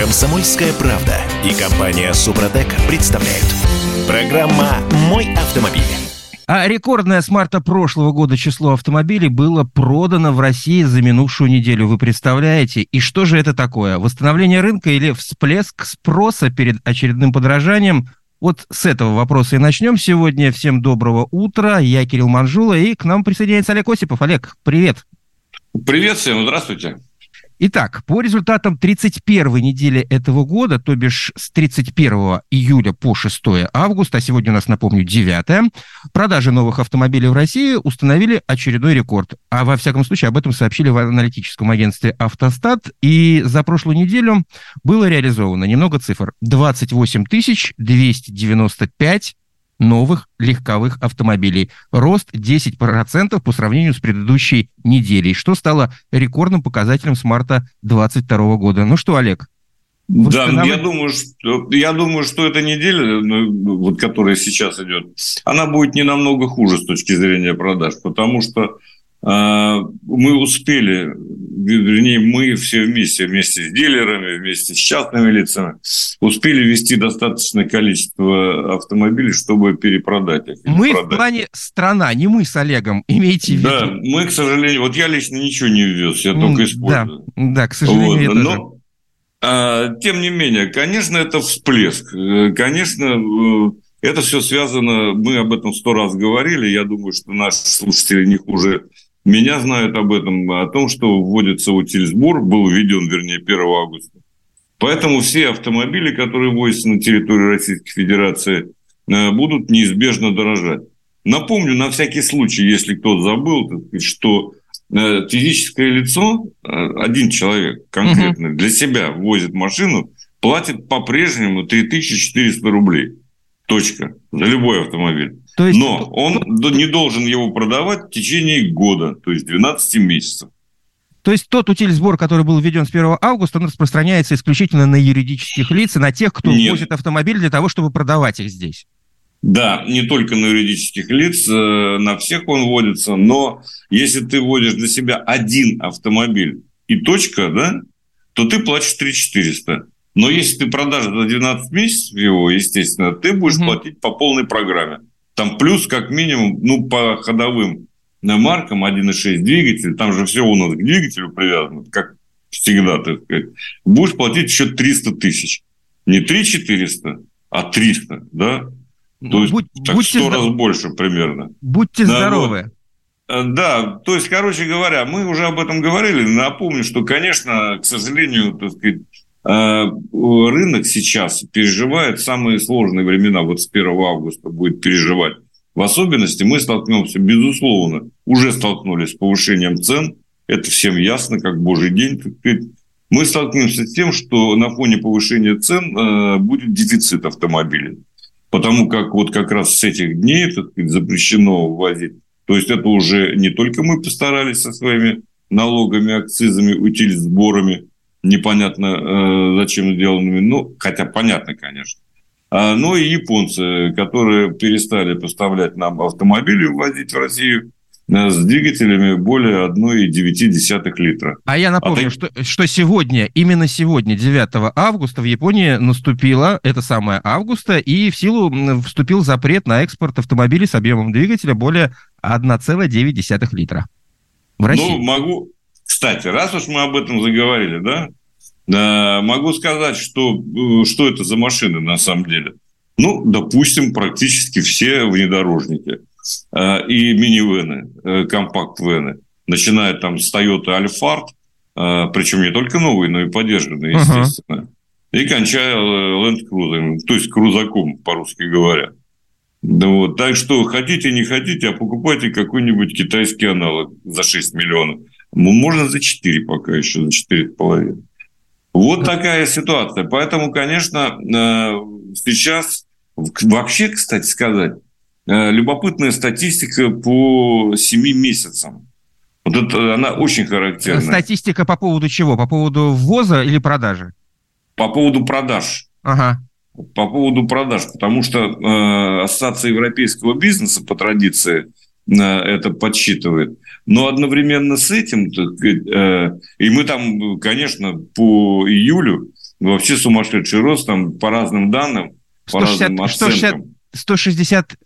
Комсомольская правда и компания Супротек представляют. Программа «Мой автомобиль». А рекордное с марта прошлого года число автомобилей было продано в России за минувшую неделю. Вы представляете? И что же это такое? Восстановление рынка или всплеск спроса перед очередным подражанием? Вот с этого вопроса и начнем сегодня. Всем доброго утра. Я Кирилл Манжула, и к нам присоединяется Олег Осипов. Олег, привет. Привет всем, здравствуйте. Итак, по результатам 31 недели этого года, то бишь с 31 июля по 6 августа, а сегодня у нас, напомню, 9 продажи новых автомобилей в России установили очередной рекорд. А во всяком случае об этом сообщили в аналитическом агентстве «Автостат». И за прошлую неделю было реализовано немного цифр. 28 295 новых легковых автомобилей. Рост 10% по сравнению с предыдущей неделей, что стало рекордным показателем с марта 2022 года. Ну что, Олег, Да, я думаю, что, я думаю, что эта неделя, ну, вот, которая сейчас идет, она будет не намного хуже с точки зрения продаж, потому что мы успели, вернее, мы все вместе, вместе с дилерами, вместе с частными лицами, успели вести достаточное количество автомобилей, чтобы перепродать их. Мы продать. в плане страна, не мы с Олегом, имейте в виду. Да, мы, к сожалению, вот я лично ничего не ввез, я только использую. Да, да к сожалению, вот, я но, а, тем не менее, конечно, это всплеск. Э, конечно, э, это все связано, мы об этом сто раз говорили, я думаю, что наши слушатели не хуже меня знают об этом, о том, что вводится утильсбор, был введен, вернее, 1 августа. Поэтому все автомобили, которые вводятся на территорию Российской Федерации, э, будут неизбежно дорожать. Напомню, на всякий случай, если кто-то забыл, что э, физическое лицо, э, один человек конкретно угу. для себя возит машину, платит по-прежнему 3400 рублей. Точка. За любой автомобиль. То есть... Но он не должен его продавать в течение года, то есть 12 месяцев. То есть тот утиль-сбор, который был введен с 1 августа, он распространяется исключительно на юридических лиц и на тех, кто Нет. возит автомобиль для того, чтобы продавать их здесь. Да, не только на юридических лиц, э, на всех он вводится, но если ты вводишь для себя один автомобиль и точка, да, то ты платишь 3 400. Но если ты продашь за 12 месяцев его, естественно, ты будешь угу. платить по полной программе. Там плюс как минимум, ну, по ходовым маркам 1.6 двигатель, там же все у нас к двигателю привязано, как всегда, так сказать. Будешь платить еще 300 тысяч. Не 3 400, а 300, да? То есть, Будь, так будьте 100 здоров... раз больше примерно. Будьте да, здоровы. Вот. Э, да, то есть, короче говоря, мы уже об этом говорили. Напомню, что, конечно, к сожалению, так сказать, рынок сейчас переживает самые сложные времена, вот с 1 августа будет переживать. В особенности мы столкнемся, безусловно, уже столкнулись с повышением цен, это всем ясно, как божий день. Мы столкнемся с тем, что на фоне повышения цен э, будет дефицит автомобилей. Потому как вот как раз с этих дней так сказать, запрещено ввозить. То есть это уже не только мы постарались со своими налогами, акцизами, утиль сборами, непонятно э, зачем сделанными, ну, хотя понятно, конечно. А, ну и японцы, которые перестали поставлять нам автомобили, ввозить в Россию э, с двигателями более 1,9 литра. А я напомню, а что, что сегодня, именно сегодня, 9 августа, в Японии наступило это самое августа, и в силу вступил запрет на экспорт автомобилей с объемом двигателя более 1,9 литра. В России. Ну, могу, кстати, раз уж мы об этом заговорили, да, могу сказать, что, э, что это за машины на самом деле. Ну, допустим, практически все внедорожники э, и минивены, э, компакт-вены, начиная там с Toyota Alphard, причем не только новые, но и поддержанные, естественно, uh-huh. и кончая Land Cruiser, то есть крузаком, по-русски говоря. Да вот. Так что хотите, не хотите, а покупайте какой-нибудь китайский аналог за 6 миллионов. Можно за 4 пока еще, за 4,5. Вот такая ситуация. Поэтому, конечно, э, сейчас вообще, кстати сказать, э, любопытная статистика по 7 месяцам. Вот это она очень характерна. Статистика по поводу чего? По поводу ввоза или продажи? По поводу продаж. Ага. По поводу продаж. Потому что э, Ассоциация европейского бизнеса по традиции э, это подсчитывает. Но одновременно с этим, э, и мы там, конечно, по июлю вообще сумасшедший рост, там по разным данным, 160, по разным оценкам. 160, 160,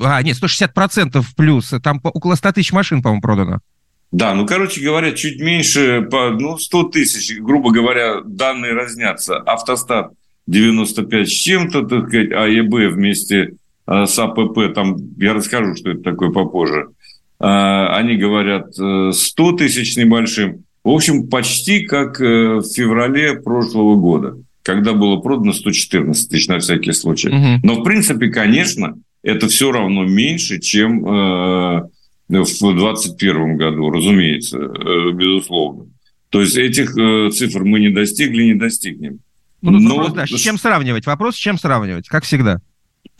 а, нет, 160 процентов плюс, там около 100 тысяч машин, по-моему, продано. Да, ну, короче говоря, чуть меньше, по, ну, 100 тысяч, грубо говоря, данные разнятся. Автостат 95 с чем-то, так сказать, АЕБ вместе э, с АПП, там, я расскажу, что это такое попозже, э, они говорят 100 э, тысяч небольшим. В общем, почти как в феврале прошлого года, когда было продано 114 тысяч на всякий случай. Угу. Но, в принципе, конечно, это все равно меньше, чем в 2021 году, разумеется, безусловно. То есть этих цифр мы не достигли, не достигнем. Ну, Но вопрос, да, с чем сравнивать? Вопрос, с чем сравнивать, как всегда.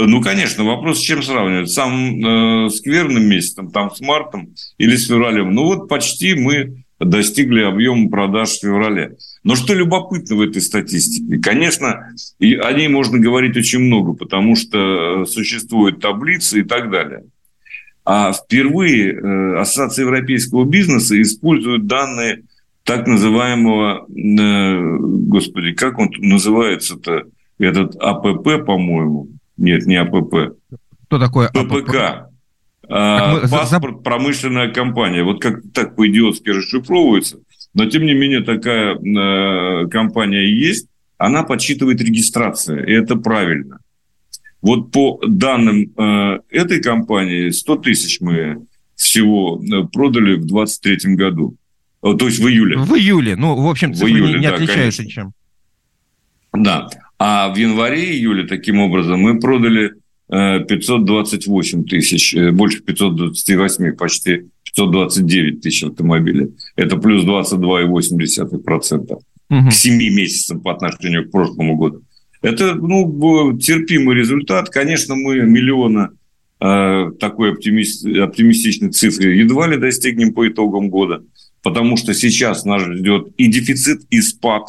Ну, конечно, вопрос, с чем сравнивать. Самым э, скверным месяцем, там, с мартом или с февралем. Ну, вот почти мы достигли объема продаж в феврале. Но что любопытно в этой статистике? Конечно, и о ней можно говорить очень много, потому что э, существуют таблицы и так далее. А впервые э, Ассоциация европейского бизнеса использует данные так называемого, э, господи, как он называется-то, этот АПП, по-моему, нет, не АПП. Что такое ППК? А, мы... Паспорт, промышленная компания. Вот как так по-идиотски расшифровывается. Но, тем не менее, такая э, компания есть. Она подсчитывает регистрацию, и это правильно. Вот по данным э, этой компании, 100 тысяч мы всего э, продали в 2023 году. То есть в июле. В июле. Ну, в общем, цифры в июле, не, не да, отличаются конечно. чем. Да. А в январе-июле, таким образом, мы продали 528 э, тысяч, э, больше 528, почти 529 тысяч автомобилей. Это плюс 22,8% угу. к 7 месяцам по отношению к прошлому году. Это ну, терпимый результат. Конечно, мы миллиона э, такой оптимист, оптимистичной цифры едва ли достигнем по итогам года потому что сейчас нас ждет и дефицит, и спад,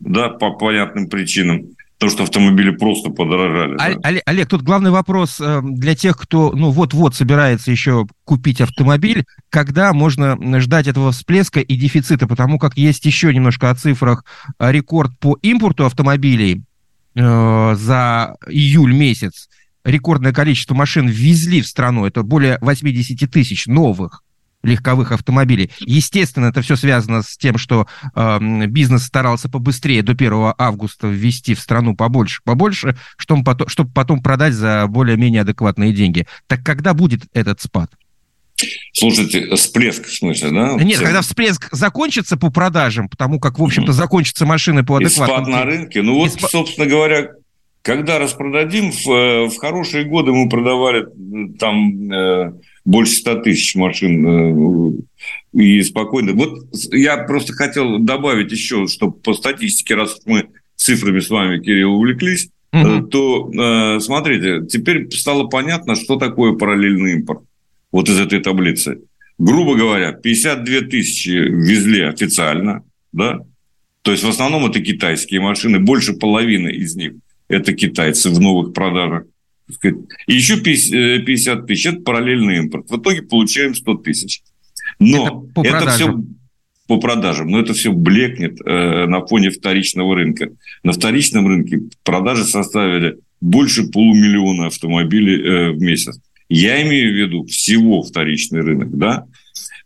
да, по понятным причинам. То, что автомобили просто подорожали. А, да. Олег, тут главный вопрос э, для тех, кто ну вот-вот собирается еще купить автомобиль, когда можно ждать этого всплеска и дефицита, потому как есть еще немножко о цифрах рекорд по импорту автомобилей э, за июль месяц. Рекордное количество машин ввезли в страну, это более 80 тысяч новых легковых автомобилей. Естественно, это все связано с тем, что э, бизнес старался побыстрее до 1 августа ввести в страну побольше, побольше, чтобы потом, чтобы потом продать за более-менее адекватные деньги. Так когда будет этот спад? Слушайте, всплеск в смысле, да? Нет, Всем... когда всплеск закончится по продажам, потому как, в общем-то, закончатся машины по адекватным... И спад на рынке. Ну вот, спад... собственно говоря, когда распродадим, в, э, в хорошие годы мы продавали там... Э, больше 100 тысяч машин э, и спокойно. Вот я просто хотел добавить еще, что по статистике, раз мы цифрами с вами, Кирилл, увлеклись, угу. то э, смотрите, теперь стало понятно, что такое параллельный импорт. Вот из этой таблицы. Грубо говоря, 52 тысячи везли официально, да, то есть в основном это китайские машины, больше половины из них это китайцы в новых продажах. И еще 50 тысяч – это параллельный импорт. В итоге получаем 100 тысяч. Но это, это все по продажам, но это все блекнет э, на фоне вторичного рынка. На вторичном рынке продажи составили больше полумиллиона автомобилей э, в месяц. Я имею в виду всего вторичный рынок, да?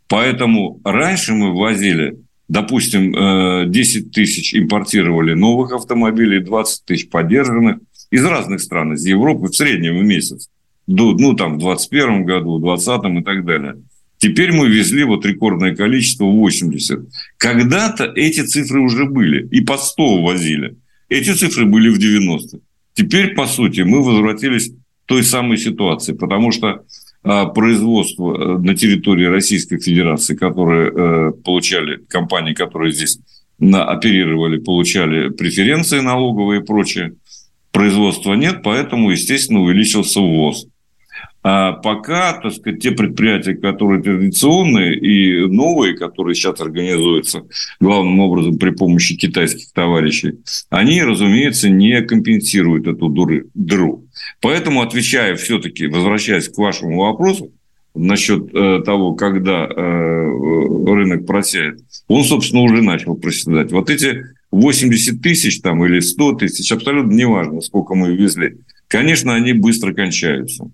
Поэтому раньше мы ввозили, допустим, э, 10 тысяч импортировали новых автомобилей, 20 тысяч поддержанных – из разных стран, из Европы в среднем в месяц. До, ну, там, в 2021 году, в 2020 и так далее. Теперь мы везли вот рекордное количество 80. Когда-то эти цифры уже были, и по 100 возили. Эти цифры были в 90 Теперь, по сути, мы возвратились к той самой ситуации, потому что а, производство э, на территории Российской Федерации, которые э, получали, компании, которые здесь на, оперировали, получали преференции налоговые и прочее, производства нет, поэтому, естественно, увеличился ввоз. А пока, так сказать, те предприятия, которые традиционные и новые, которые сейчас организуются главным образом при помощи китайских товарищей, они, разумеется, не компенсируют эту дыру. Поэтому, отвечая все-таки, возвращаясь к вашему вопросу, насчет э, того, когда э, рынок просядет, он, собственно, уже начал проседать. Вот эти 80 тысяч там или 100 тысяч, абсолютно неважно, сколько мы везли, конечно, они быстро кончаются.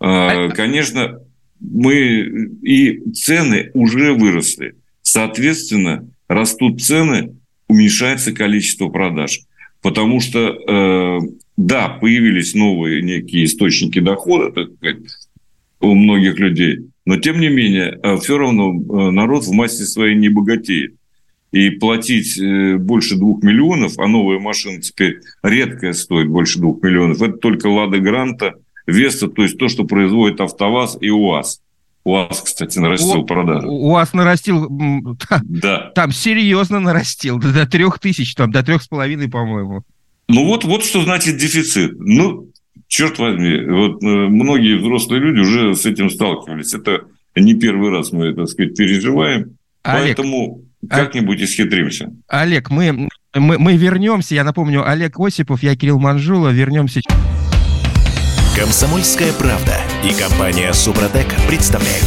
А, конечно, мы и цены уже выросли. Соответственно, растут цены, уменьшается количество продаж. Потому что, э, да, появились новые некие источники дохода, так сказать, у многих людей, но тем не менее, э, все равно э, народ в массе своей не богатеет. И платить больше двух миллионов, а новая машина теперь редкая стоит больше двух миллионов, это только «Лада Гранта», «Веста», то есть то, что производит «АвтоВАЗ» и «УАЗ». УАЗ, кстати, нарастил у, продажи. УАЗ нарастил, да. там серьезно нарастил, до трех тысяч, там, до трех с половиной, по-моему. Ну вот, вот что значит дефицит. Ну, черт возьми, вот э, многие взрослые люди уже с этим сталкивались. Это не первый раз мы, так сказать, переживаем. Олег, поэтому как-нибудь исхитримся. Олег, мы, мы, мы вернемся. Я напомню, Олег Осипов, я Кирилл Манжула. Вернемся. Комсомольская правда и компания Супротек представляют.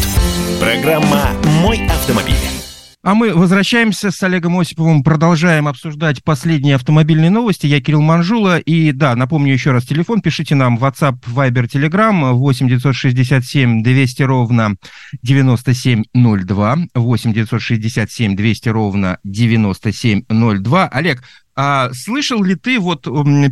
Программа «Мой автомобиль». А мы возвращаемся с Олегом Осиповым, продолжаем обсуждать последние автомобильные новости. Я Кирилл Манжула. И да, напомню еще раз телефон. Пишите нам WhatsApp, Viber, Telegram 8 967 200 ровно 9702. 8 967 200 ровно 9702. Олег, а слышал ли ты вот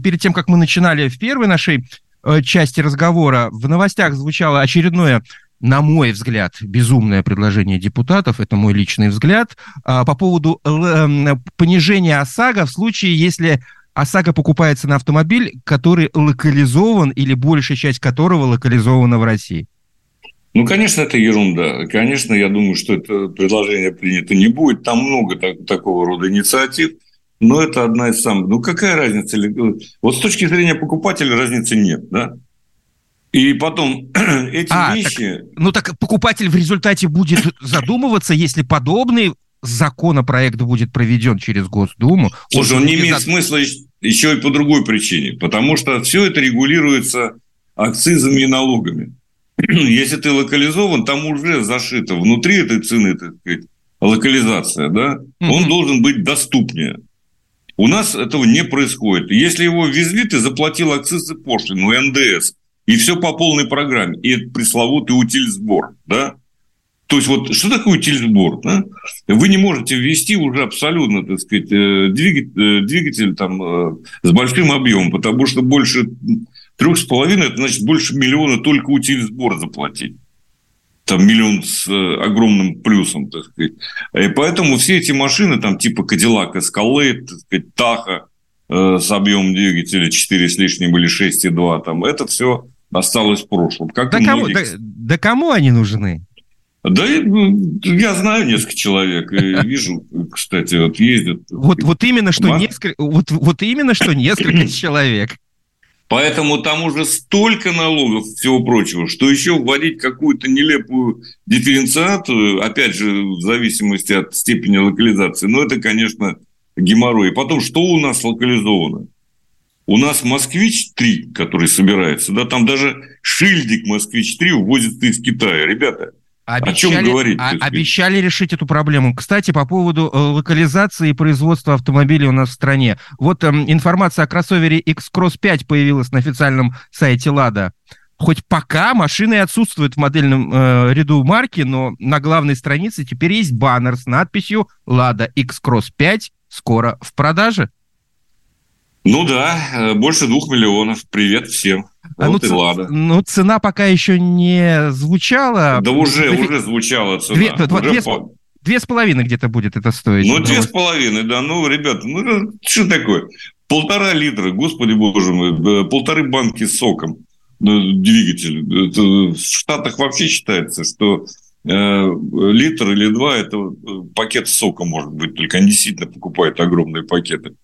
перед тем, как мы начинали в первой нашей Э, части разговора в новостях звучало очередное на мой взгляд, безумное предложение депутатов, это мой личный взгляд, а, по поводу эм, понижения ОСАГО в случае, если ОСАГО покупается на автомобиль, который локализован или большая часть которого локализована в России. Ну, конечно, это ерунда. Конечно, я думаю, что это предложение принято не будет. Там много так, такого рода инициатив. Но это одна из самых... Ну, какая разница? Вот с точки зрения покупателя разницы нет, да? И потом эти а, вещи... Так, ну так покупатель в результате будет задумываться, если подобный законопроект будет проведен через Госдуму. Слушай, он, он не имеет за... смысла еще и по другой причине. Потому что все это регулируется акцизами и налогами. Если ты локализован, там уже зашито внутри этой цены, так сказать, локализация, да, mm-hmm. он должен быть доступнее. У нас этого не происходит. Если его везли, ты заплатил акциз и пошлину, НДС, и все по полной программе. И это пресловутый утильсбор, да? То есть, вот что такое утильсбор? Да? Вы не можете ввести уже абсолютно, так сказать, э, двигатель, э, двигатель там, э, с большим объемом, потому что больше трех с половиной, это значит больше миллиона только утильсбор заплатить там миллион с огромным плюсом, так сказать. И поэтому все эти машины, там типа Cadillac Escalade, так сказать, э, с объемом двигателя 4 с лишним или 6,2, там, это все осталось в прошлом. Как да, кому, да, да кому они нужны? Да, я знаю несколько человек, вижу, кстати, вот ездят. Вот, вот именно что несколько, вот, вот именно что несколько человек. Поэтому там уже столько налогов и всего прочего, что еще вводить какую-то нелепую дифференциацию, опять же, в зависимости от степени локализации, ну, это, конечно, геморрой. И потом, что у нас локализовано? У нас «Москвич-3», который собирается, да, там даже шильдик «Москвич-3» увозится из Китая. Ребята, Обещали, О чем говорить? А, обещали решить эту проблему. Кстати, по поводу э, локализации и производства автомобилей у нас в стране. Вот э, информация о кроссовере X-Cross 5 появилась на официальном сайте «Лада». Хоть пока машины отсутствуют в модельном э, ряду марки, но на главной странице теперь есть баннер с надписью «Лада X-Cross 5 скоро в продаже». Ну да, э, больше двух миллионов. Привет всем. А вот ну, и ладно. Ну, цена пока еще не звучала. Да уже, Две... уже звучала цена. Две, уже две, по... две с половиной где-то будет это стоить. Ну, две с половиной, да. Ну, ребята, ну, что такое? Полтора литра, господи боже мой, полторы банки с соком двигатель. Это в Штатах вообще считается, что э, литр или два – это э, пакет сока может быть, только они действительно покупают огромные пакеты.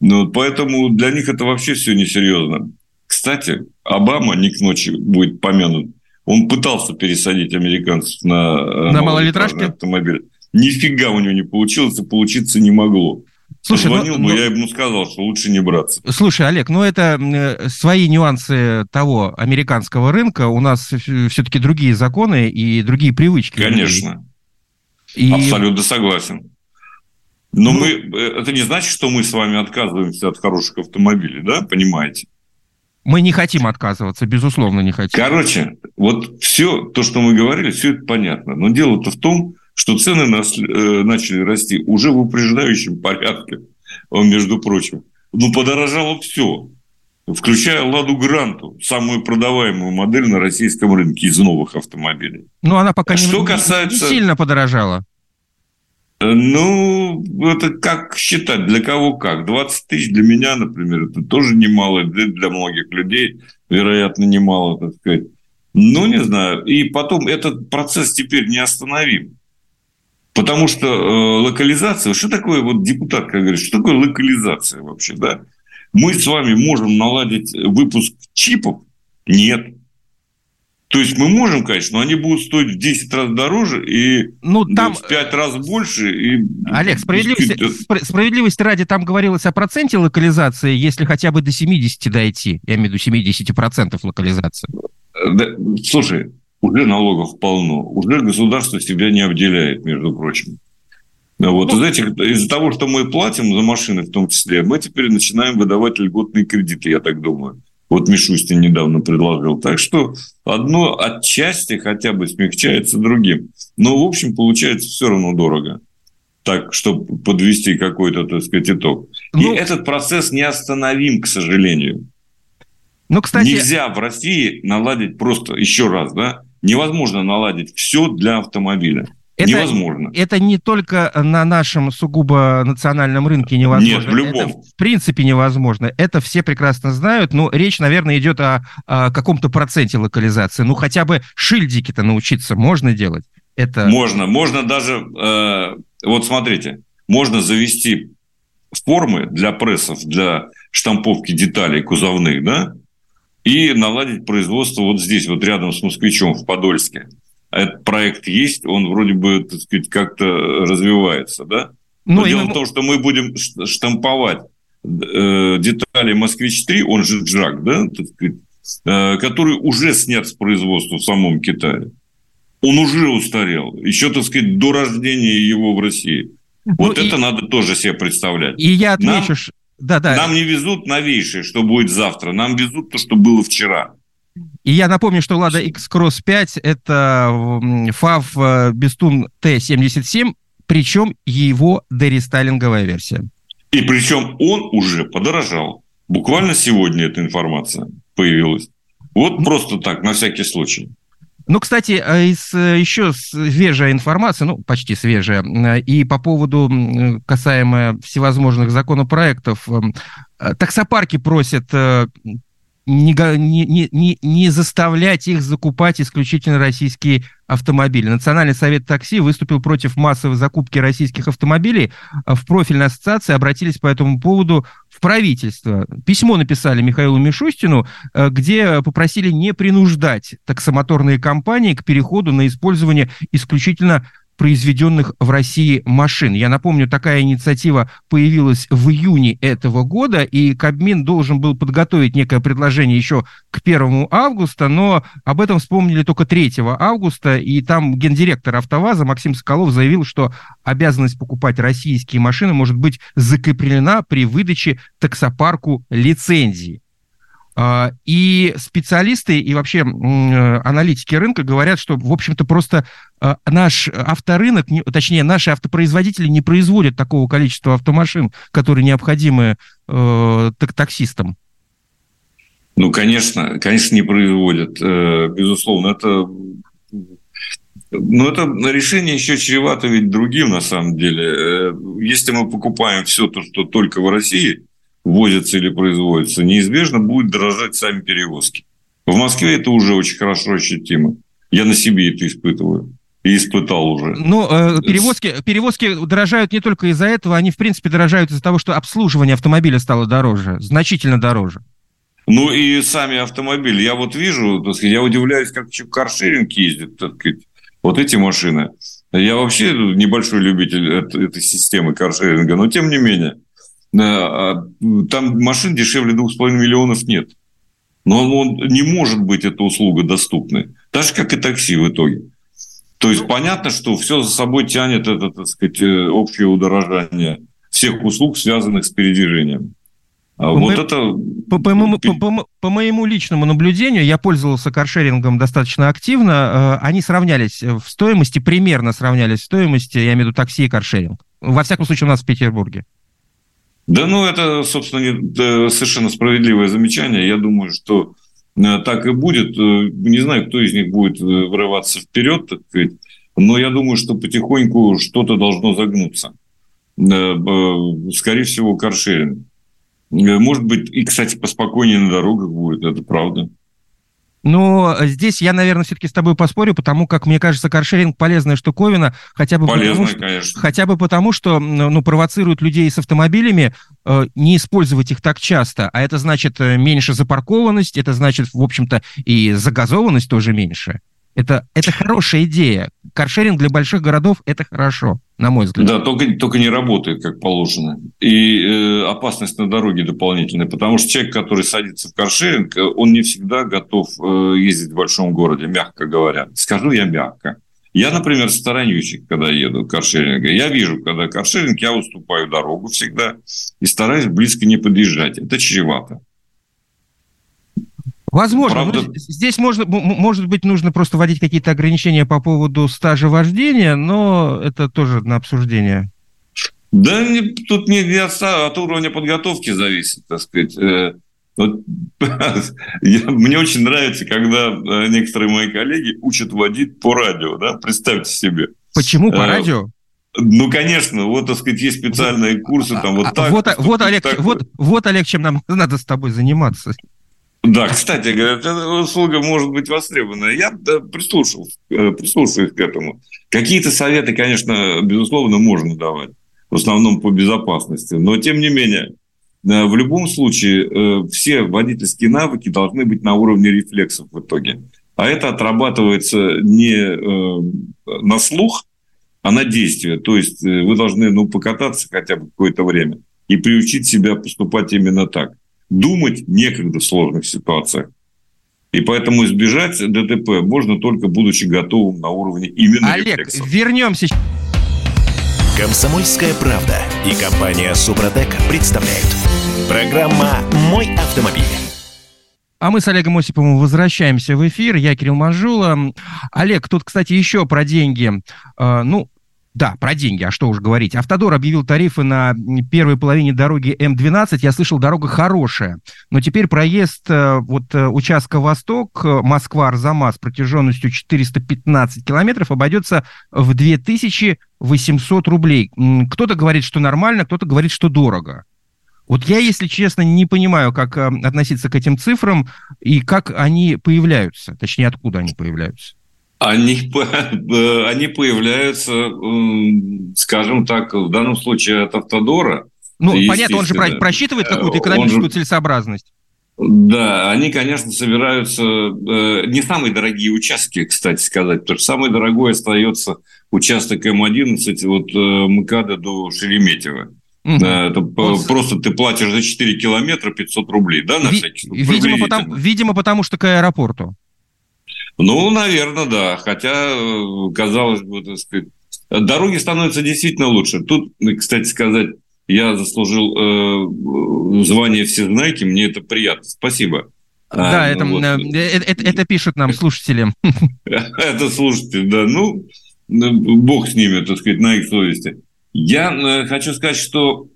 Ну, поэтому для них это вообще все несерьезно. Кстати, Обама не к ночи будет помянут. Он пытался пересадить американцев на, э, на малолитражки автомобиль. Нифига у него не получилось, и получиться не могло. Слушай, Позвонил ну, бы, ну, я ему сказал, что лучше не браться. Слушай, Олег, ну это э, свои нюансы того американского рынка. У нас все-таки другие законы и другие привычки. Конечно. И... Абсолютно согласен. Но ну, мы, э, это не значит, что мы с вами отказываемся от хороших автомобилей, да, понимаете? Мы не хотим отказываться, безусловно, не хотим. Короче, вот все то, что мы говорили, все это понятно. Но дело-то в том, что цены нас, э, начали расти уже в упреждающем порядке, между прочим. Ну, подорожало все, включая «Ладу Гранту», самую продаваемую модель на российском рынке из новых автомобилей. Ну, она пока а не, что касается... не сильно подорожала. Ну, это как считать, для кого как. 20 тысяч для меня, например, это тоже немало, для многих людей, вероятно, немало, так сказать. Ну, не знаю. И потом этот процесс теперь не остановим. Потому что э, локализация, что такое, вот депутатка говорит, что такое локализация вообще, да? Мы с вами можем наладить выпуск чипов? Нет. То есть мы можем, конечно, но они будут стоить в 10 раз дороже и ну, там... в 5 раз больше. И... Олег, справедливости, справедливости ради, там говорилось о проценте локализации, если хотя бы до 70 дойти, я имею в виду 70% локализации. Да, слушай, уже налогов полно, уже государство себя не обделяет, между прочим. Вот, ну, знаете, из-за того, что мы платим за машины в том числе, мы теперь начинаем выдавать льготные кредиты, я так думаю. Вот Мишустин недавно предложил. Так что одно отчасти хотя бы смягчается другим. Но, в общем, получается все равно дорого. Так, чтобы подвести какой-то, так сказать, итог. Ну, И этот процесс не остановим, к сожалению. Ну, кстати... Нельзя в России наладить просто, еще раз, да, невозможно наладить все для автомобиля. Это, невозможно. Это не только на нашем сугубо национальном рынке невозможно. Нет, в любом. Это в принципе невозможно. Это все прекрасно знают. Но речь, наверное, идет о, о каком-то проценте локализации. Ну, хотя бы шильдики-то научиться можно делать. Это... Можно. Можно даже... Э, вот смотрите. Можно завести формы для прессов, для штамповки деталей кузовных, да, и наладить производство вот здесь, вот рядом с «Москвичом» в Подольске этот проект есть, он вроде бы, так сказать, как-то развивается, да? Но, Но дело в том, что мы будем штамповать э, детали «Москвич-3», он же «Джак», да, так сказать, э, который уже снят с производства в самом Китае. Он уже устарел, еще, так сказать, до рождения его в России. Ну, вот и, это надо тоже себе представлять. И я отмечу, нам, да, да. нам не везут новейшее, что будет завтра, нам везут то, что было вчера. И я напомню, что Lada X-Cross 5 – это FAV э, Bestun T77, причем его дерестайлинговая версия. И причем он уже подорожал. Буквально сегодня эта информация появилась. Вот просто так, на всякий случай. Ну, кстати, э, из, э, еще свежая информация, ну, почти свежая, и по поводу касаемо всевозможных законопроектов. Таксопарки просят не, не, не, не заставлять их закупать исключительно российские автомобили. Национальный совет такси выступил против массовой закупки российских автомобилей. В профильной ассоциации обратились по этому поводу в правительство. Письмо написали Михаилу Мишустину, э, где попросили не принуждать таксомоторные компании к переходу на использование исключительно произведенных в России машин. Я напомню, такая инициатива появилась в июне этого года, и Кабмин должен был подготовить некое предложение еще к 1 августа, но об этом вспомнили только 3 августа, и там гендиректор АвтоВАЗа Максим Соколов заявил, что обязанность покупать российские машины может быть закреплена при выдаче таксопарку лицензии. А, и специалисты и вообще аналитики рынка говорят, что, в общем-то, просто а, наш авторынок, точнее, наши автопроизводители не производят такого количества автомашин, которые необходимы э, таксистам. Ну, конечно, конечно, не производят, э, безусловно. Это, но это решение еще чревато ведь другим, на самом деле. Э, если мы покупаем все то, что только в России – возятся или производятся, неизбежно будет дорожать сами перевозки. В Москве это уже очень хорошо ощутимо. Я на себе это испытываю. И испытал уже. Ну, э, перевозки, перевозки дорожают не только из-за этого, они, в принципе, дорожают из-за того, что обслуживание автомобиля стало дороже, значительно дороже. Ну и сами автомобили. Я вот вижу, так сказать, я удивляюсь, как каршеринг ездит, так сказать, вот эти машины. Я вообще небольшой любитель этой, системы каршеринга, но тем не менее – там машин дешевле 2,5 миллионов нет. Но он, не может быть эта услуга доступной. Так же, как и такси в итоге. То есть понятно, что все за собой тянет это, так сказать, э, общее удорожание всех услуг, связанных с передвижением. А вот мы, это... По, по, моему, по, по, по моему личному наблюдению, я пользовался каршерингом достаточно активно, э, они сравнялись в стоимости, примерно сравнялись в стоимости, я имею в виду такси и каршеринг. Во всяком случае, у нас в Петербурге. Да, ну, это, собственно, не, совершенно справедливое замечание. Я думаю, что Э, так и будет. Э, не знаю, кто из них будет э, вырываться вперед, так сказать, но я думаю, что потихоньку что-то должно загнуться. Скорее всего, каршеринг. Может быть, и, кстати, поспокойнее на дорогах будет, это правда. Но здесь я, наверное, все-таки с тобой поспорю, потому как, мне кажется, каршеринг полезная штуковина, хотя бы, Полезная, потому, что, конечно. хотя бы потому, что ну, провоцирует людей с автомобилями э, не использовать их так часто. А это значит э, меньше запаркованность, это значит, в общем-то, и загазованность тоже меньше. Это, это хорошая идея. Каршеринг для больших городов – это хорошо, на мой взгляд. Да, только, только не работает, как положено. И э, опасность на дороге дополнительная. Потому что человек, который садится в каршеринг, он не всегда готов э, ездить в большом городе, мягко говоря. Скажу я мягко. Я, например, сторонюсь, когда еду каршеринга. Я вижу, когда каршеринг, я уступаю дорогу всегда и стараюсь близко не подъезжать. Это чревато. Возможно. Правда... Здесь можно, может быть, нужно просто вводить какие-то ограничения по поводу стажа вождения, но это тоже на обсуждение. Да, не, тут не, не от, от уровня подготовки зависит, так сказать. Э, вот, я, мне очень нравится, когда э, некоторые мои коллеги учат водить по радио, да, представьте себе. Почему по э, радио? Ну, конечно, вот, так сказать, есть специальные курсы, там вот а, так. Вот, вот, Олег, так. Вот, вот, Олег, чем нам надо с тобой заниматься. Да, кстати, говорят, эта услуга может быть востребована. Я прислушался, э, прислушаюсь к этому. Какие-то советы, конечно, безусловно, можно давать. В основном по безопасности. Но, тем не менее, э, в любом случае, э, все водительские навыки должны быть на уровне рефлексов в итоге. А это отрабатывается не на слух, а на действие. То есть вы должны ну, покататься хотя бы какое-то время и приучить себя поступать именно так думать некогда в сложных ситуациях. И поэтому избежать ДТП можно только будучи готовым на уровне именно Олег, рефлексов. вернемся. Комсомольская правда и компания Супротек представляют. Программа «Мой автомобиль». А мы с Олегом Осиповым возвращаемся в эфир. Я Кирилл Манжула. Олег, тут, кстати, еще про деньги. А, ну, да, про деньги, а что уж говорить. Автодор объявил тарифы на первой половине дороги М12. Я слышал, дорога хорошая. Но теперь проезд э, вот э, участка Восток, э, Москва-Арзамас протяженностью 415 километров обойдется в 2800 рублей. Кто-то говорит, что нормально, кто-то говорит, что дорого. Вот я, если честно, не понимаю, как относиться к этим цифрам и как они появляются, точнее, откуда они появляются. Они, они появляются, скажем так, в данном случае от Автодора. Ну, понятно, он же просчитывает какую-то э, экономическую же, целесообразность. Да, они, конечно, собираются... Э, не самые дорогие участки, кстати сказать, потому что самый дорогой остается участок М11 от э, МКАДа до Шереметьево. Угу. Это вот. просто ты платишь за 4 километра 500 рублей, да, на Ви- всякий случай? Видимо потому, видимо, потому что к аэропорту. Ну, наверное, да. Хотя, э, казалось бы, так сказать, дороги становятся действительно лучше. Тут, кстати сказать, я заслужил э, звание всезнайки, мне это приятно. Спасибо. Да, а, это, вот. Э, это, это, это пишут нам слушатели. Это слушатели, да. Ну, бог с ними, так сказать, на их совести. Я э, хочу сказать, что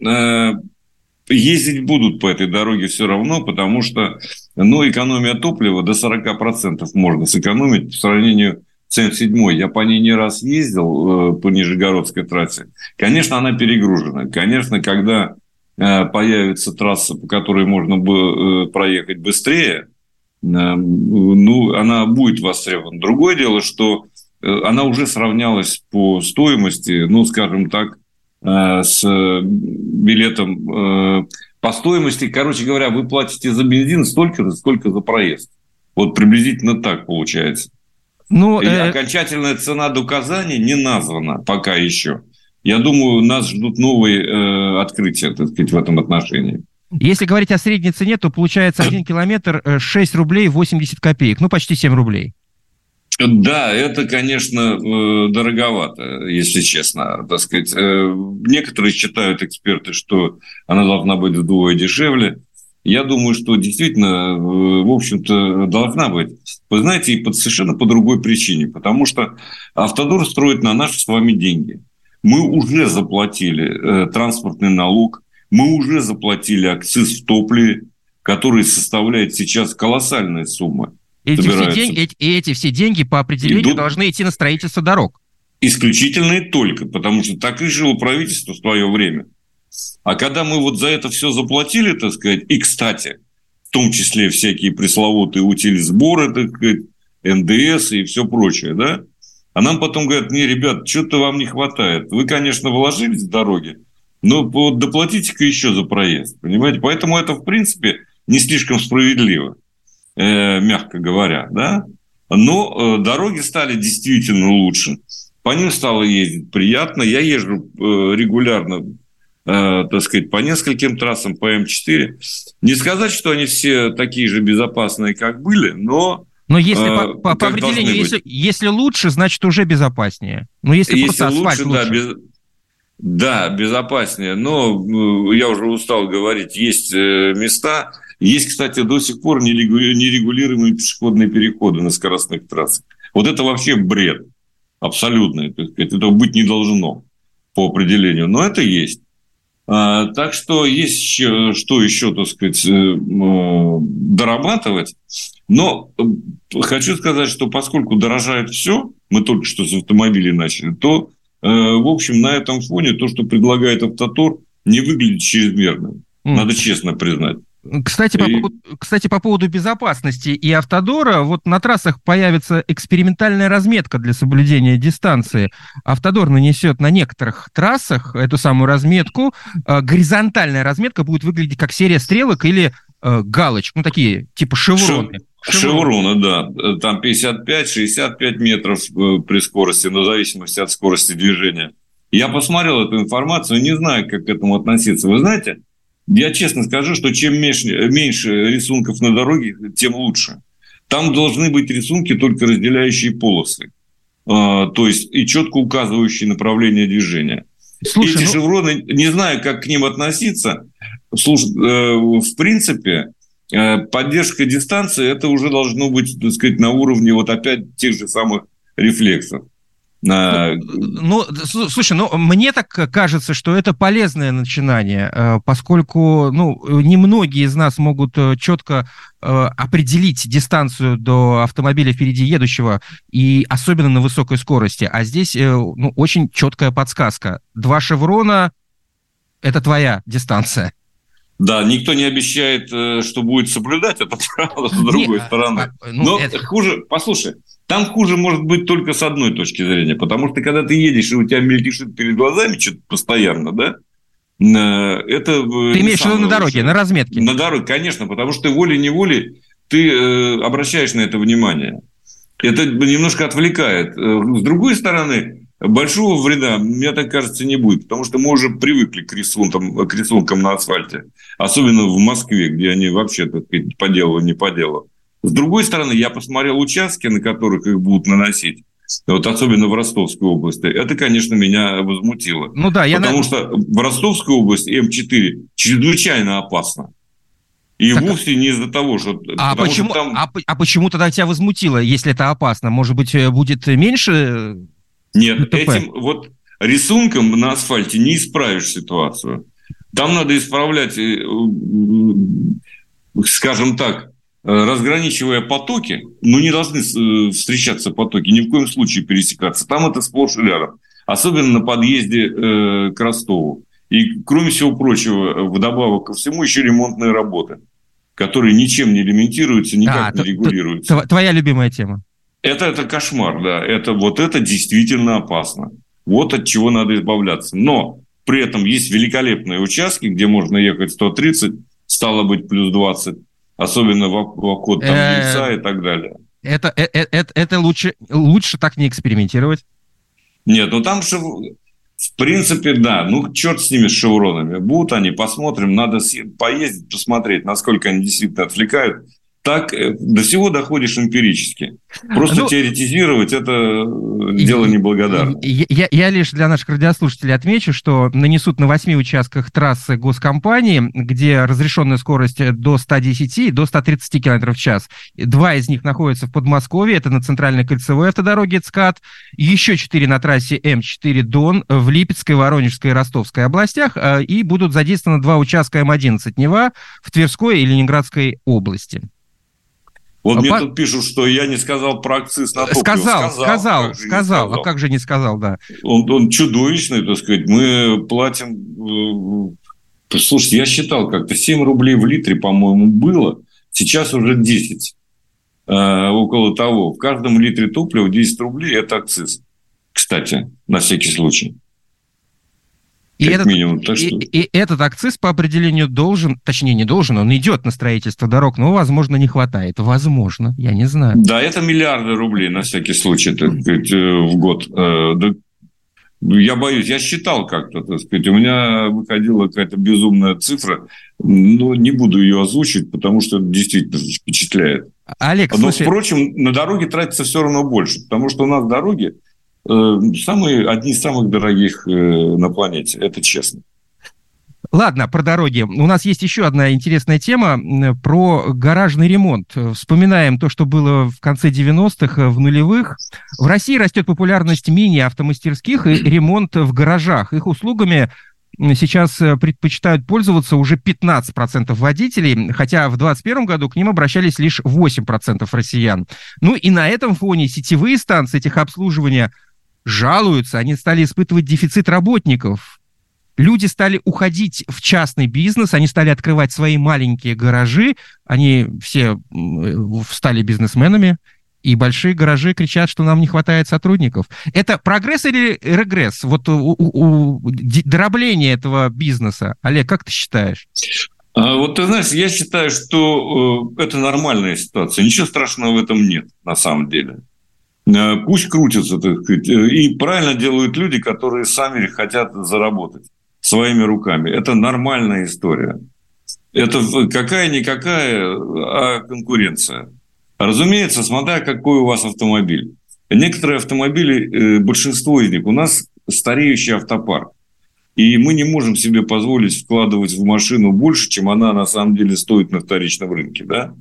ездить будут по этой дороге все равно, потому что ну, экономия топлива до 40% можно сэкономить по сравнению с М7. Я по ней не раз ездил, э, по Нижегородской трассе. Конечно, она перегружена. Конечно, когда э, появится трасса, по которой можно бы э, проехать быстрее, ну, она будет востребована. Другое дело, что она уже сравнялась по стоимости, ну, скажем так, с билетом по стоимости, короче говоря, вы платите за бензин столько же, сколько за проезд. Вот приблизительно так получается. Ну, И э... окончательная цена до Казани не названа пока еще. Я думаю, нас ждут новые э, открытия, так сказать, в этом отношении. Если говорить о средней цене, то получается 1 километр 6 э, рублей 80 копеек, ну почти 7 рублей. Да, это, конечно, э, дороговато, если честно. Так сказать. Э, некоторые считают, эксперты, что она должна быть вдвое дешевле. Я думаю, что действительно, э, в общем-то, должна быть. Вы знаете, и под, совершенно по другой причине. Потому что Автодор строит на наши с вами деньги. Мы уже заплатили транспортный налог, мы уже заплатили акциз в топливе, который составляет сейчас колоссальные суммы. Эти все, деньги, эти, эти все деньги по определению идут... должны идти на строительство дорог. Исключительно и только, потому что так решило правительство в свое время. А когда мы вот за это все заплатили, так сказать, и, кстати, в том числе всякие пресловутые утилизборы, так сказать, НДС и все прочее, да, а нам потом говорят, не, ребят, что-то вам не хватает. Вы, конечно, вложились в дороги, но вот доплатите-ка еще за проезд, понимаете? Поэтому это, в принципе, не слишком справедливо э, мягко говоря, да, но э, дороги стали действительно лучше, по ним стало ездить приятно, я езжу э, регулярно, э, так сказать, по нескольким трассам, по М4, не сказать, что они все такие же безопасные, как были, но... Но если э, по, по, по определению, если, если лучше, значит уже безопаснее. Но если, если просто асфальт лучше, лучше. Да, без, да, безопаснее. Но я уже устал говорить, есть места, есть, кстати, до сих пор нерегулируемые пешеходные переходы на скоростных трассах. Вот это вообще бред абсолютный. Этого быть не должно по определению. Но это есть. А, так что есть еще, что еще, так сказать, э, дорабатывать. Но э, хочу сказать, что поскольку дорожает все, мы только что с автомобилей начали, то, э, в общем, на этом фоне то, что предлагает Автотор, не выглядит чрезмерным. Надо честно признать. Кстати, по, поводу, кстати, по поводу безопасности и автодора, вот на трассах появится экспериментальная разметка для соблюдения дистанции. Автодор нанесет на некоторых трассах эту самую разметку. Э, горизонтальная разметка будет выглядеть как серия стрелок или э, галочек, ну такие типа шевроны. Шевроны, да. Там 55-65 метров э, при скорости, но в зависимости от скорости движения. Я посмотрел эту информацию, не знаю, как к этому относиться. Вы знаете, я честно скажу, что чем меньше, меньше рисунков на дороге, тем лучше. Там должны быть рисунки, только разделяющие полосы. А, то есть и четко указывающие направление движения. Слушай, Эти ну... шевроны, не знаю, как к ним относиться. Слушай, э, в принципе, э, поддержка дистанции, это уже должно быть, так сказать, на уровне вот опять тех же самых рефлексов. Ну, ну, слушай, ну, мне так кажется, что это полезное начинание, э, поскольку, ну, немногие из нас могут э, четко э, определить дистанцию до автомобиля впереди едущего, и особенно на высокой скорости. А здесь, ну, очень четкая подсказка. Два шеврона – это твоя дистанция. Да, никто не обещает, что будет соблюдать это правило с другой Нет, стороны. А, ну, Но это... хуже, послушай, там хуже может быть только с одной точки зрения, потому что когда ты едешь, и у тебя мельтешит перед глазами что-то постоянно, да, э, это... Э, ты имеешь в виду на дороге, на разметке? На дороге, конечно, потому что волей-неволей ты э, обращаешь на это внимание. Это немножко отвлекает. С другой стороны, большого вреда, мне так кажется, не будет, потому что мы уже привыкли к рисункам, к рисункам на асфальте, особенно в Москве, где они вообще, так сказать, по делу, не по делу. С другой стороны, я посмотрел участки, на которых их будут наносить. Вот особенно в Ростовской области. Это, конечно, меня возмутило. Ну да, я Потому что в Ростовской области М4 чрезвычайно опасно. И так... вовсе не из-за того, что... А почему, что там... а, а почему тогда тебя возмутило, если это опасно? Может быть, э, будет меньше Нет, ДТП? этим вот рисунком на асфальте не исправишь ситуацию. Там надо исправлять, э, скажем так, Э, разграничивая потоки, ну, не должны э, встречаться потоки, ни в коем случае пересекаться. Там это сплошь и рядом. Особенно на подъезде э, к Ростову. И, кроме всего прочего, вдобавок ко всему, еще ремонтные работы, которые ничем не элементируются, никак а, не регулируются. Твоя любимая тема. Это, это кошмар, да. Это, вот это действительно опасно. Вот от чего надо избавляться. Но при этом есть великолепные участки, где можно ехать 130, стало быть, плюс 20 особенно в обход там яйца и так далее. Это, это, это, это лучше, лучше так не экспериментировать? Нет, ну там же, в принципе, да. Ну, черт с ними, с шевронами. Будут они, посмотрим. Надо поездить, посмотреть, насколько они действительно отвлекают. Так э, до всего доходишь эмпирически. Просто ну, теоретизировать это э, дело неблагодарное. Я, я лишь для наших радиослушателей отмечу, что нанесут на восьми участках трассы госкомпании, где разрешенная скорость до 110 и до 130 км в час. Два из них находятся в Подмосковье, это на центральной кольцевой автодороге ЦКАД, еще четыре на трассе М4 Дон в Липецкой, Воронежской и Ростовской областях, э, и будут задействованы два участка М11 Нева в Тверской и Ленинградской области. Вот а мне по... тут пишут, что я не сказал про акциз на топливо. Сказал, сказал, сказал, сказал. А как же не сказал, да. Он, он чудовищный, так сказать. Мы платим... Э, слушайте, я считал как-то 7 рублей в литре, по-моему, было. Сейчас уже 10. Э, около того. В каждом литре топлива 10 рублей – это акциз. Кстати, на всякий случай. И этот, минимум. Так что... и, и этот акциз по определению должен, точнее не должен, он идет на строительство дорог, но, возможно, не хватает. Возможно, я не знаю. Да, это миллиарды рублей на всякий случай так сказать, э, в год. Э, я боюсь, я считал как-то, так сказать, у меня выходила какая-то безумная цифра, но не буду ее озвучивать, потому что это действительно впечатляет. Олег, но, слушай... впрочем, на дороге тратится все равно больше, потому что у нас дороги самые, одни из самых дорогих э, на планете, это честно. Ладно, про дороги. У нас есть еще одна интересная тема про гаражный ремонт. Вспоминаем то, что было в конце 90-х, в нулевых. В России растет популярность мини-автомастерских и ремонт в гаражах. Их услугами сейчас э, предпочитают пользоваться уже 15% водителей, хотя в 2021 году к ним обращались лишь 8% россиян. Ну и на этом фоне сетевые станции техобслуживания жалуются, они стали испытывать дефицит работников. Люди стали уходить в частный бизнес, они стали открывать свои маленькие гаражи, они все стали бизнесменами, и большие гаражи кричат, что нам не хватает сотрудников. Это прогресс или регресс? Вот у, у, у, дробление этого бизнеса. Олег, как ты считаешь? А, вот ты знаешь, я считаю, что э, это нормальная ситуация. Ничего страшного в этом нет, на самом деле. Э, пусть крутятся, так сказать. Э, и правильно делают люди, которые сами хотят заработать своими руками. Это нормальная история. Это какая-никакая, а конкуренция. Разумеется, смотря какой у вас автомобиль. Некоторые автомобили, э, большинство из них, у нас стареющий автопарк. И мы не можем себе позволить вкладывать в машину больше, чем она на самом деле стоит на вторичном рынке. Да?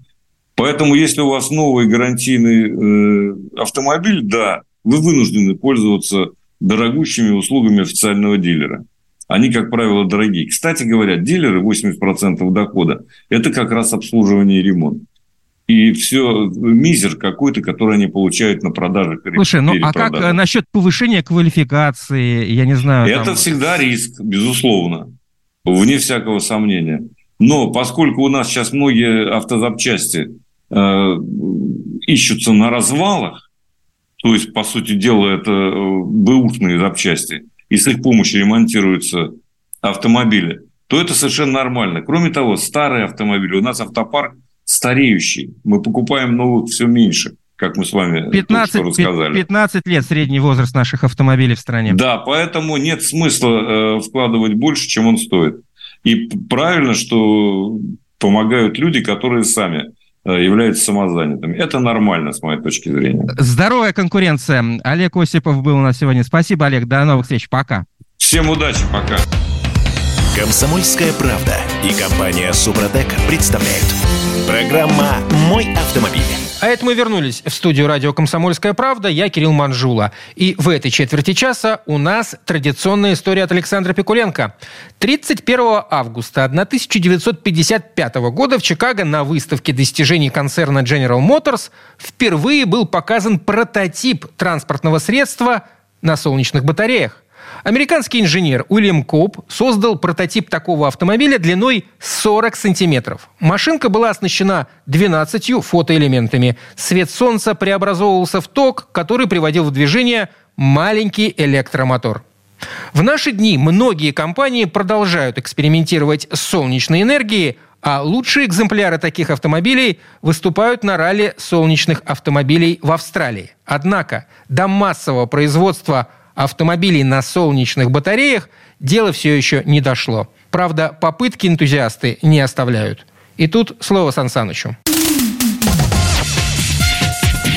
Поэтому, если у вас новый гарантийный э, автомобиль, да, вы вынуждены пользоваться дорогущими услугами официального дилера. Они, как правило, дорогие. Кстати говоря, дилеры 80% дохода – это как раз обслуживание и ремонт. И все мизер какой-то, который они получают на продажах. Слушай, ну а как э, насчет повышения квалификации, я не знаю. Это там... всегда риск, безусловно, вне всякого сомнения. Но поскольку у нас сейчас многие автозапчасти Э, ищутся на развалах, то есть, по сути дела, это э, бэушные запчасти, и с их помощью ремонтируются автомобили, то это совершенно нормально. Кроме того, старые автомобили, у нас автопарк стареющий, мы покупаем новых все меньше как мы с вами 15, рассказали. 15 лет средний возраст наших автомобилей в стране. Да, поэтому нет смысла э, вкладывать больше, чем он стоит. И правильно, что помогают люди, которые сами являются самозанятыми. Это нормально, с моей точки зрения. Здоровая конкуренция. Олег Осипов был у нас сегодня. Спасибо, Олег. До новых встреч. Пока. Всем удачи. Пока. Комсомольская правда и компания Супротек представляют. Программа «Мой автомобиль». А это мы вернулись в студию радио «Комсомольская правда». Я Кирилл Манжула. И в этой четверти часа у нас традиционная история от Александра Пикуленко. 31 августа 1955 года в Чикаго на выставке достижений концерна General Motors впервые был показан прототип транспортного средства на солнечных батареях. Американский инженер Уильям Коп создал прототип такого автомобиля длиной 40 сантиметров. Машинка была оснащена 12 фотоэлементами. Свет солнца преобразовывался в ток, который приводил в движение маленький электромотор. В наши дни многие компании продолжают экспериментировать с солнечной энергией, а лучшие экземпляры таких автомобилей выступают на ралли солнечных автомобилей в Австралии. Однако до массового производства автомобилей на солнечных батареях дело все еще не дошло. Правда, попытки энтузиасты не оставляют. И тут слово Сан Санычу.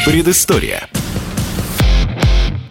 Предыстория.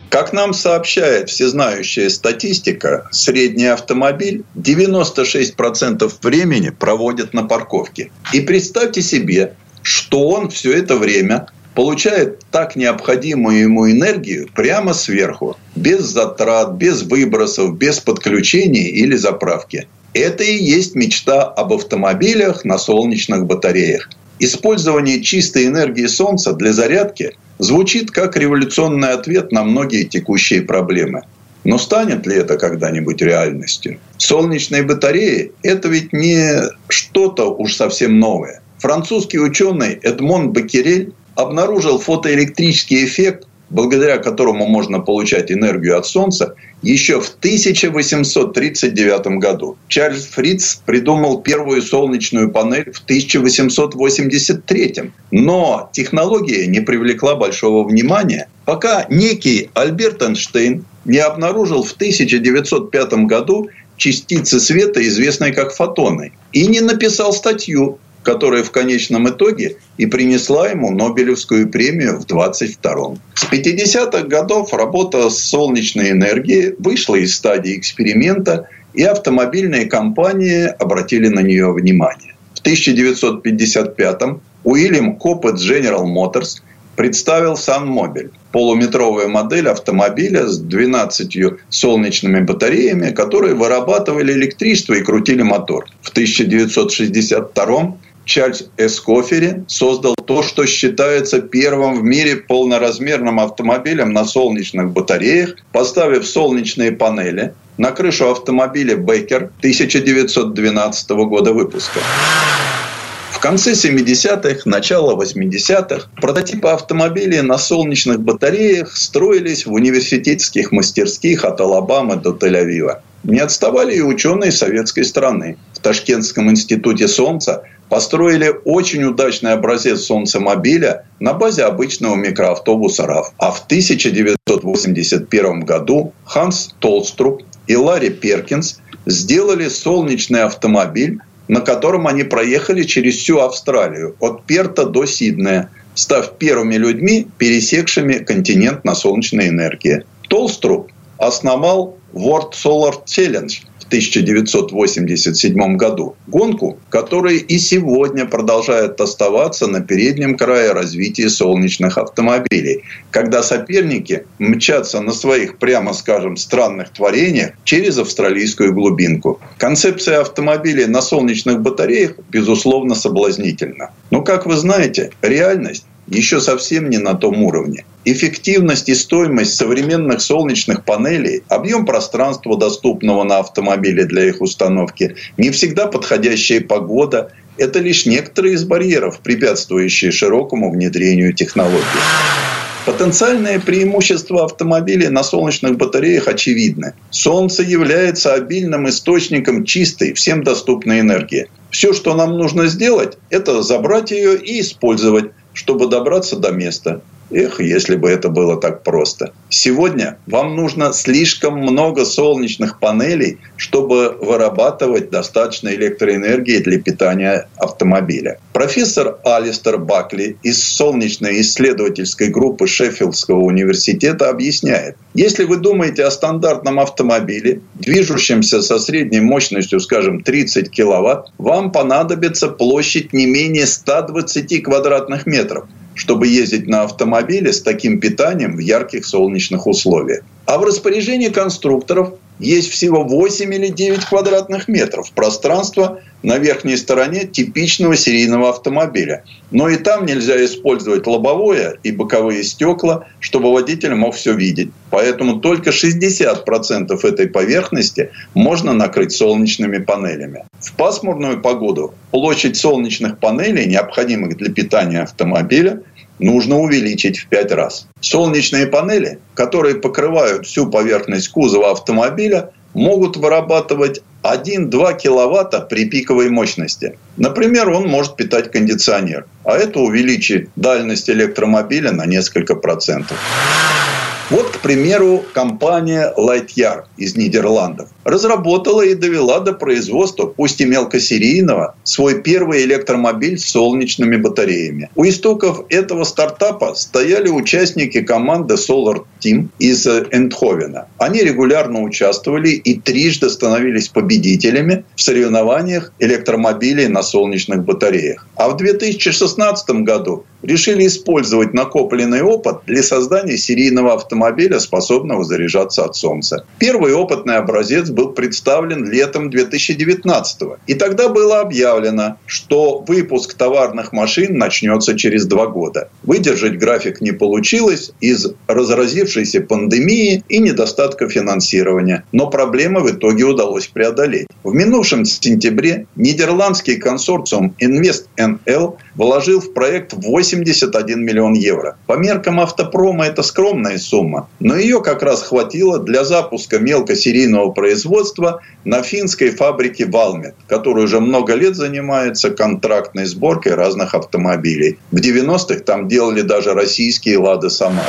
Как нам сообщает всезнающая статистика, средний автомобиль 96% времени проводит на парковке. И представьте себе, что он все это время получает так необходимую ему энергию прямо сверху, без затрат, без выбросов, без подключений или заправки. Это и есть мечта об автомобилях на солнечных батареях. Использование чистой энергии Солнца для зарядки звучит как революционный ответ на многие текущие проблемы. Но станет ли это когда-нибудь реальностью? Солнечные батареи – это ведь не что-то уж совсем новое. Французский ученый Эдмон Беккерель обнаружил фотоэлектрический эффект, благодаря которому можно получать энергию от Солнца, еще в 1839 году. Чарльз Фриц придумал первую солнечную панель в 1883. Но технология не привлекла большого внимания, пока некий Альберт Эйнштейн не обнаружил в 1905 году частицы света, известные как фотоны, и не написал статью которая в конечном итоге и принесла ему Нобелевскую премию в 22-м. С 50-х годов работа с солнечной энергией вышла из стадии эксперимента, и автомобильные компании обратили на нее внимание. В 1955-м Уильям Коппет General Motors представил Sun полуметровая модель автомобиля с 12 солнечными батареями, которые вырабатывали электричество и крутили мотор. В 1962 Чарльз Эскофери создал то, что считается первым в мире полноразмерным автомобилем на солнечных батареях, поставив солнечные панели на крышу автомобиля Беккер 1912 года выпуска. В конце 70-х, начало 80-х прототипы автомобилей на солнечных батареях строились в университетских мастерских от Алабамы до Тель-Авива. Не отставали и ученые советской страны. В Ташкентском институте Солнца построили очень удачный образец солнцемобиля на базе обычного микроавтобуса RAV. А в 1981 году Ханс Толструб и Ларри Перкинс сделали солнечный автомобиль, на котором они проехали через всю Австралию, от Перта до Сиднея, став первыми людьми, пересекшими континент на солнечной энергии. Толструб основал World Solar Challenge – в 1987 году. Гонку, которая и сегодня продолжает оставаться на переднем крае развития солнечных автомобилей, когда соперники мчатся на своих, прямо скажем, странных творениях через австралийскую глубинку. Концепция автомобилей на солнечных батареях, безусловно, соблазнительна. Но, как вы знаете, реальность еще совсем не на том уровне. Эффективность и стоимость современных солнечных панелей, объем пространства, доступного на автомобиле для их установки, не всегда подходящая погода – это лишь некоторые из барьеров, препятствующие широкому внедрению технологий. Потенциальное преимущество автомобилей на солнечных батареях очевидно. Солнце является обильным источником чистой, всем доступной энергии. Все, что нам нужно сделать, это забрать ее и использовать чтобы добраться до места. Эх, если бы это было так просто. Сегодня вам нужно слишком много солнечных панелей, чтобы вырабатывать достаточно электроэнергии для питания автомобиля. Профессор Алистер Бакли из солнечной исследовательской группы Шеффилдского университета объясняет, если вы думаете о стандартном автомобиле, движущемся со средней мощностью, скажем, 30 киловатт, вам понадобится площадь не менее 120 квадратных метров чтобы ездить на автомобиле с таким питанием в ярких солнечных условиях. А в распоряжении конструкторов есть всего 8 или 9 квадратных метров пространства на верхней стороне типичного серийного автомобиля. Но и там нельзя использовать лобовое и боковые стекла, чтобы водитель мог все видеть. Поэтому только 60% этой поверхности можно накрыть солнечными панелями. В пасмурную погоду площадь солнечных панелей, необходимых для питания автомобиля, нужно увеличить в пять раз. Солнечные панели, которые покрывают всю поверхность кузова автомобиля, могут вырабатывать 1-2 киловатта при пиковой мощности. Например, он может питать кондиционер, а это увеличит дальность электромобиля на несколько процентов. Вот, к примеру, компания Lightyear из Нидерландов. Разработала и довела до производства, пусть и мелкосерийного, свой первый электромобиль с солнечными батареями. У истоков этого стартапа стояли участники команды Solar Team из Эндховена. Они регулярно участвовали и трижды становились победителями в соревнованиях электромобилей на солнечных батареях. А в 2016 году решили использовать накопленный опыт для создания серийного автомобиля, способного заряжаться от солнца. Первый опытный образец был представлен летом 2019 И тогда было объявлено, что выпуск товарных машин начнется через два года. Выдержать график не получилось из разразившейся пандемии и недостатка финансирования. Но проблемы в итоге удалось преодолеть. В минувшем сентябре нидерландский консорциум InvestNL вложил в проект 81 миллион евро. По меркам автопрома это скромная сумма, но ее как раз хватило для запуска мелкосерийного производства на финской фабрике Валмет, которая уже много лет занимается контрактной сборкой разных автомобилей. В 90-х там делали даже российские «Лады Самара».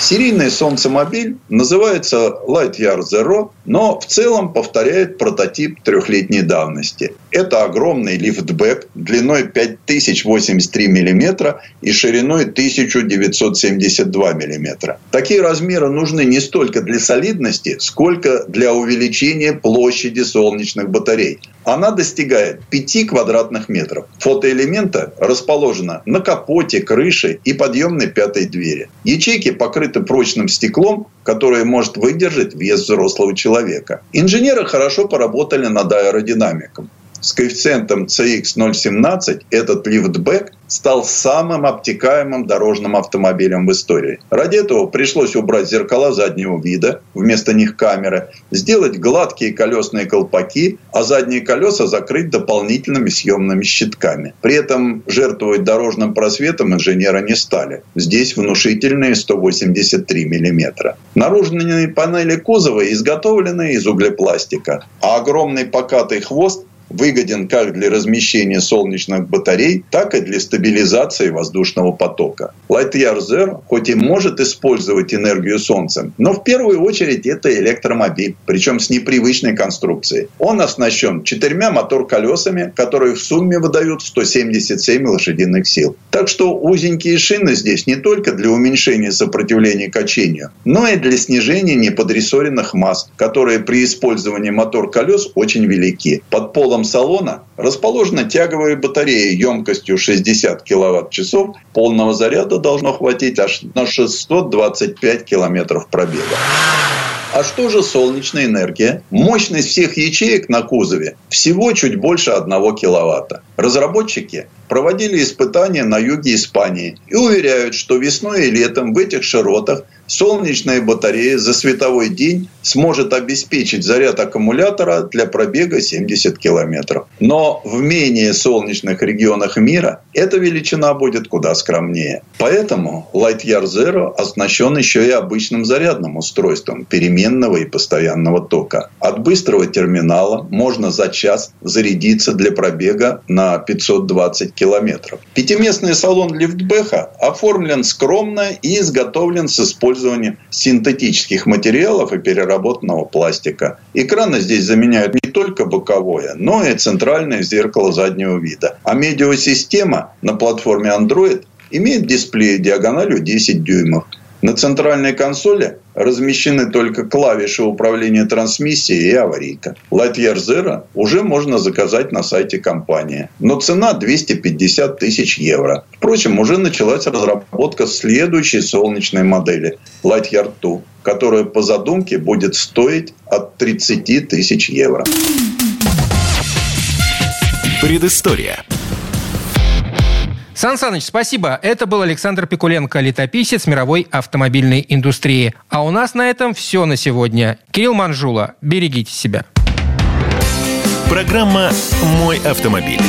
Серийный солнцемобиль называется Lightyear Zero, но в целом повторяет прототип трехлетней давности. Это огромный лифтбэк длиной 5083 мм и шириной 1972 мм. Такие размеры нужны не столько для солидности, сколько для увеличения площади солнечных батарей. Она достигает 5 квадратных метров. Фотоэлемента расположена на капоте, крыше и подъемной пятой двери. Ячейки покрыты прочным стеклом, которое может выдержать вес взрослого человека. Инженеры хорошо поработали над аэродинамиком с коэффициентом CX017 этот лифтбэк стал самым обтекаемым дорожным автомобилем в истории. Ради этого пришлось убрать зеркала заднего вида, вместо них камеры, сделать гладкие колесные колпаки, а задние колеса закрыть дополнительными съемными щитками. При этом жертвовать дорожным просветом инженеры не стали. Здесь внушительные 183 мм. Наружные панели кузова изготовлены из углепластика, а огромный покатый хвост выгоден как для размещения солнечных батарей, так и для стабилизации воздушного потока. Lightyear Zero хоть и может использовать энергию Солнца, но в первую очередь это электромобиль, причем с непривычной конструкцией. Он оснащен четырьмя мотор-колесами, которые в сумме выдают 177 лошадиных сил. Так что узенькие шины здесь не только для уменьшения сопротивления качению, но и для снижения неподрессоренных масс, которые при использовании мотор-колес очень велики. Под полом салона расположена тяговая батарея емкостью 60 киловатт-часов. Полного заряда должно хватить аж на 625 километров пробега. А что же солнечная энергия? Мощность всех ячеек на кузове всего чуть больше 1 киловатта. Разработчики проводили испытания на юге Испании и уверяют, что весной и летом в этих широтах солнечная батарея за световой день сможет обеспечить заряд аккумулятора для пробега 70 километров. Но в менее солнечных регионах мира эта величина будет куда скромнее. Поэтому Lightyear Zero оснащен еще и обычным зарядным устройством переменного и постоянного тока. От быстрого терминала можно за час зарядиться для пробега на 520 километров. Пятиместный салон лифтбеха оформлен скромно и изготовлен с использованием синтетических материалов и переработанного пластика. Экраны здесь заменяют не только боковое, но и центральное зеркало заднего вида. А медиасистема на платформе Android имеет дисплей диагональю 10 дюймов. На центральной консоли размещены только клавиши управления трансмиссией и аварийка. Lightyear Zero уже можно заказать на сайте компании. Но цена 250 тысяч евро. Впрочем, уже началась разработка следующей солнечной модели Lightyear 2, которая по задумке будет стоить от 30 тысяч евро. Предыстория. Сан Саныч, спасибо. Это был Александр Пикуленко, летописец мировой автомобильной индустрии. А у нас на этом все на сегодня. Кирилл Манжула, берегите себя. Программа «Мой автомобиль».